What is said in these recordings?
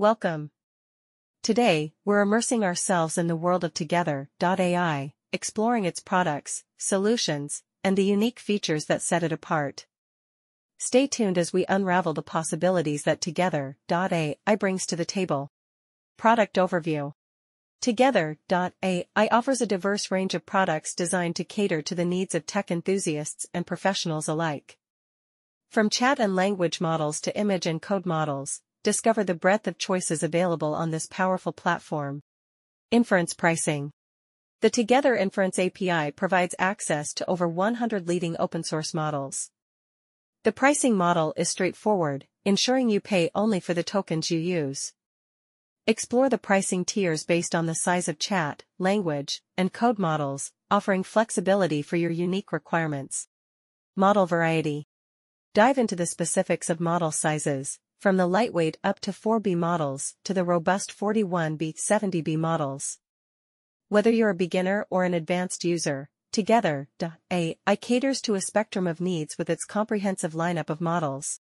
Welcome. Today, we're immersing ourselves in the world of Together.ai, exploring its products, solutions, and the unique features that set it apart. Stay tuned as we unravel the possibilities that Together.ai brings to the table. Product Overview Together.ai offers a diverse range of products designed to cater to the needs of tech enthusiasts and professionals alike. From chat and language models to image and code models, discover the breadth of choices available on this powerful platform. Inference Pricing The Together Inference API provides access to over 100 leading open-source models. The pricing model is straightforward, ensuring you pay only for the tokens you use. Explore the pricing tiers based on the size of chat, language, and code models, offering flexibility for your unique requirements. Model Variety Dive into the specifics of model sizes, from the lightweight up to 4B models to the robust 41B 70B models. Whether you're a beginner or an advanced user, Together.ai caters to a spectrum of needs with its comprehensive lineup of models.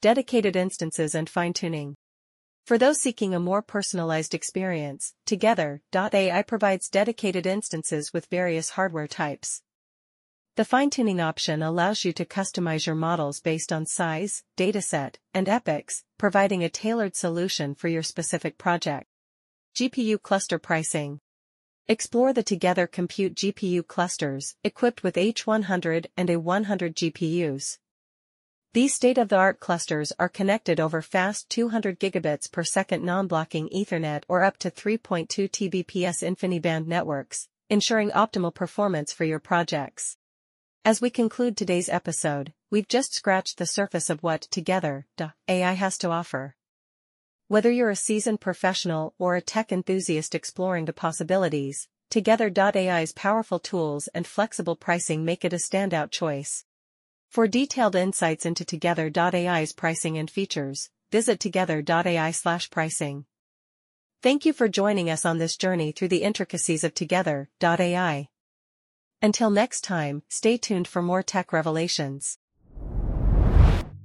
Dedicated instances and fine-tuning. For those seeking a more personalized experience, Together.ai provides dedicated instances with various hardware types. The fine-tuning option allows you to customize your models based on size, dataset, and epochs, providing a tailored solution for your specific project. GPU Cluster Pricing Explore the Together Compute GPU clusters, equipped with H100 and A100 GPUs. These state-of-the-art clusters are connected over fast 200 gigabits per second non-blocking Ethernet or up to 3.2 Tbps InfiniBand networks, ensuring optimal performance for your projects. As we conclude today's episode, we've just scratched the surface of what Together.ai has to offer. Whether you're a seasoned professional or a tech enthusiast exploring the possibilities, Together.ai's powerful tools and flexible pricing make it a standout choice. For detailed insights into Together.ai's pricing and features, visit together.ai/pricing. Thank you for joining us on this journey through the intricacies of Together.ai. Until next time, stay tuned for more tech revelations.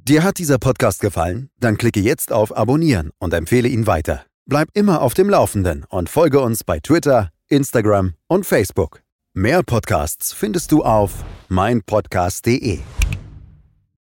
Dir hat dieser Podcast gefallen? Dann klicke jetzt auf Abonnieren und empfehle ihn weiter. Bleib immer auf dem Laufenden und folge uns bei Twitter, Instagram und Facebook. Mehr Podcasts findest du auf meinpodcast.de.